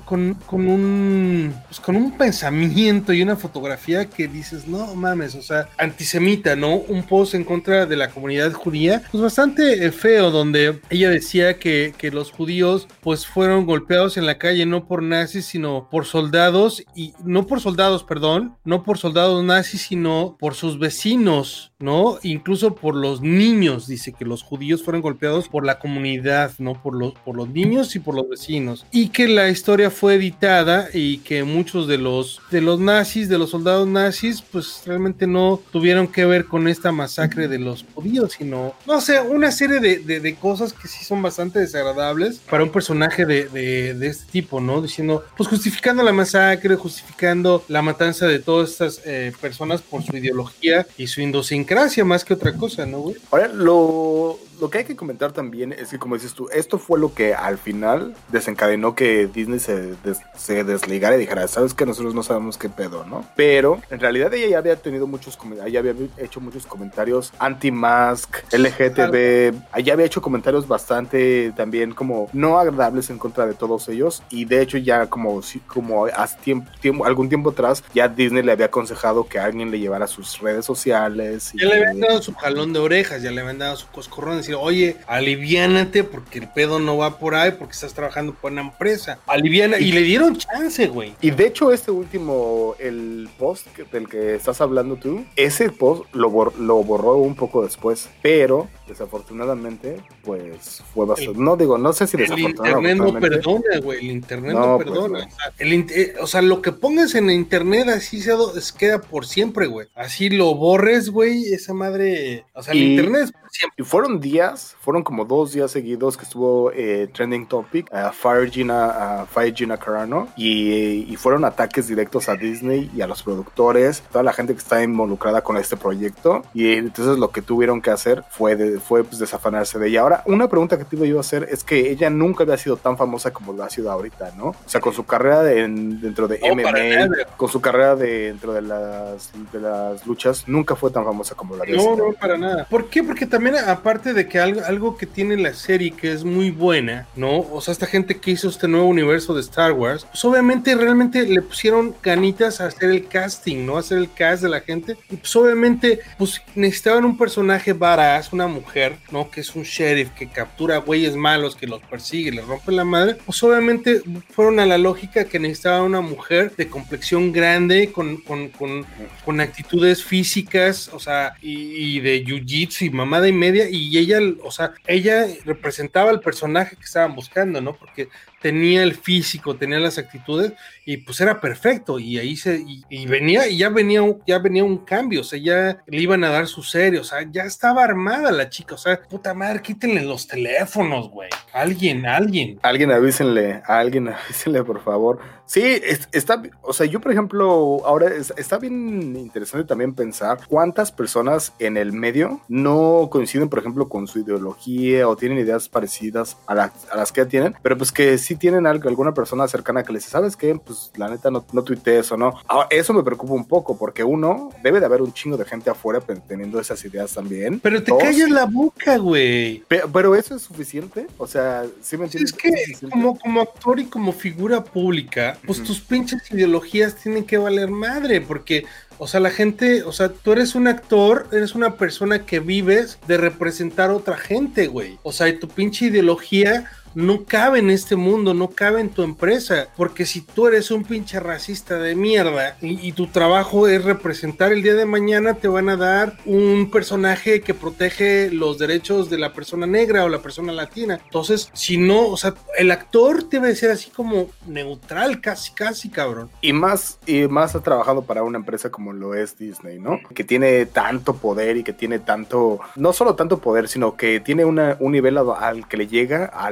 un pues, con un pensamiento y una fotografía que dices, no mames, o sea, antisemita, ¿no? Un post en contra de la comunidad judía, pues bastante eh, feo, donde ella decía que, que los judíos pues fueron golpeados en la calle no por nazis, sino por soldados, y no por soldados, perdón, no por soldados nazis, sino por sus vecinos, ¿no? Incluso por los niños, dice que los judíos fueron golpeados por la comunidad, ¿no? Por los, por los niños y por los vecinos. Y que la historia fue editada y que muchos de los, de los nazis, de los soldados nazis, pues realmente no tuvieron que ver con esta masacre de los judíos, sino, no sé, una serie de, de- cosas que sí son bastante desagradables para un personaje de, de- este tipo, ¿no? Diciendo, pues justificando la masacre, justificando la matanza de todas estas eh, personas por su ideología y su idiosincrasia más que otra cosa, ¿no, güey? Ahora, lo, lo que hay que comentar también es que, como dices tú, esto fue lo que al final desencadenó que Disney se, des- se desligara y dijera, sabes que nosotros no sabemos qué pedo, ¿no? Pero en realidad ella ya había tenido muchos ya había hecho muchos comentarios anti-mask, LGTB, ya había hecho comentarios bastante también como no agradables en contra de todos ellos y de hecho ya como, como hace tiempo, tiempo- algún tiempo atrás ya Disney le había aconsejado que alguien le llevara sus redes sociales. Y Ya le habían dado su jalón de orejas, ya le habían dado su coscorrón, decir, oye, aliviánate porque el pedo no va por ahí, porque estás trabajando por una empresa. Aliviana, y le dieron chance, güey. Y de hecho, este último, el post del que estás hablando tú, ese post lo, bor- lo borró un poco después, pero desafortunadamente, pues fue bastante. No digo, no sé si El internet no perdona, güey. El internet no, No, pues, perdona. no. O, sea, el eh, o sea, lo que pongas en internet así se, queda por siempre, güey. Así lo borres, güey. Esa madre. O sea, el Y- internet es por siempre. Y fueron días, fueron como dos días seguidos que estuvo eh, trending topic a Fire Gina, a Fire Gina Carano y, y fueron ataques directos a Disney y a los productores, toda la gente que está involucrada con este proyecto y entonces lo que tuvieron que hacer fue, de- fue pues, desafanarse de ella. Ahora, una pregunta que te iba yo a hacer es que ella nunca había sido tan famosa como lo ha sido ahorita, ¿no? O sea, con su carrera de- en- dentro de No, para MMA, con su carrera de, dentro de las, de las luchas, nunca fue tan famosa como lo había No, sido. no, para nada. ¿Por qué? Porque también, aparte de que algo, algo que tiene la serie que es muy buena, ¿no? O sea, esta gente que hizo este nuevo universo de Star Wars, pues obviamente realmente le pusieron ganitas a hacer el casting, ¿no? A hacer el cast de la gente. Y pues obviamente, pues necesitaban un personaje badass, una mujer, ¿no? Que es un sheriff que captura güeyes malos, que los persigue, les rompe la madre. Pues obviamente fueron a la lógica que necesitaba una mujer de complexión grande, con, con, con, con actitudes físicas, o sea, y, de jiu-jitsu y mamada y media, y ella, o sea, ella representaba al personaje que estaban buscando, ¿no? Porque tenía el físico, tenía las actitudes, y pues era perfecto, y ahí se, y, y venía, y ya venía, ya venía un cambio, o sea, ya le iban a dar su serie, o sea, ya estaba armada la chica, o sea, puta madre, quítenle los teléfonos, güey, alguien, alguien. Alguien avísenle, alguien avísenle, por favor. Sí, es- está, o sea, yo por ejemplo, ahora es- está bien interesante también pensar cuántas personas en el medio no coinciden, por ejemplo, con su ideología o tienen ideas parecidas a, la- a las que ya tienen, pero pues que sí tienen algo- alguna persona cercana que les dice, ¿sabes qué? Pues la neta no, no tuitees o no. Ahora, eso me preocupa un poco porque uno, debe de haber un chingo de gente afuera teniendo esas ideas también. Pero te Dos, callas la boca, güey. pe- Pero eso es suficiente, o sea, sí me entiendes. Es que como, como actor y como figura pública, pues tus pinches ideologías tienen que valer madre, porque, o sea, la gente, o sea, tú eres un actor, eres una persona que vives de representar a otra gente, güey. O sea, y tu pinche ideología no cabe en este mundo, no cabe en tu empresa, porque si tú eres un pinche racista de mierda y, tu trabajo es representar el día de mañana, te van a dar un personaje que protege los derechos de la persona negra o la persona latina. Entonces, si no, o sea, el actor debe ser así como neutral, casi, casi, cabrón. Y más, y más ha trabajado para una empresa como lo es Disney, ¿no? Que tiene tanto poder y que tiene tanto, no solo tanto poder, sino que tiene un nivel al, al que le llega a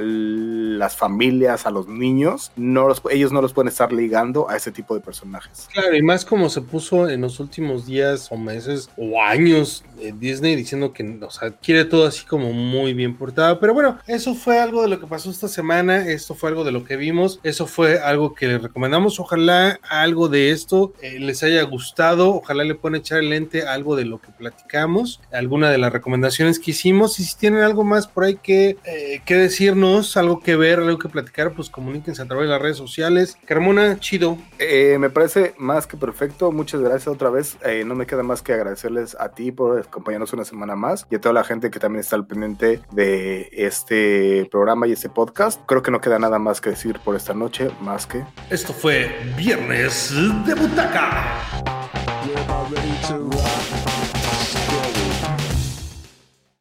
las familias, a los niños. No los, ellos no los pueden estar ligando a ese tipo de personajes. Claro, y más como se puso en los últimos días o meses o años eh, Disney diciendo que, o sea, quiere todo así como muy bien portado. Pero bueno, eso fue algo de lo que pasó esta semana. Esto fue algo de lo que vimos. Eso fue algo que les recomendamos. Ojalá algo de esto eh, les haya gustado. Ojalá le puedan echar el lente a algo de lo que platicamos, alguna de las recomendaciones que hicimos. Y si tienen algo más por ahí que, eh, que decirnos, algo que ver, algo que platicar, pues comuníquense a través de las redes sociales. Carmona, chido. Eh, me parece más que perfecto. Muchas gracias otra vez. Eh, no me queda más que agradecerles a ti por acompañarnos una semana más y a toda la gente que también está al pendiente de este programa y este podcast. Creo que no queda nada más que decir por esta noche, más que... Esto fue Viernes de Butaca.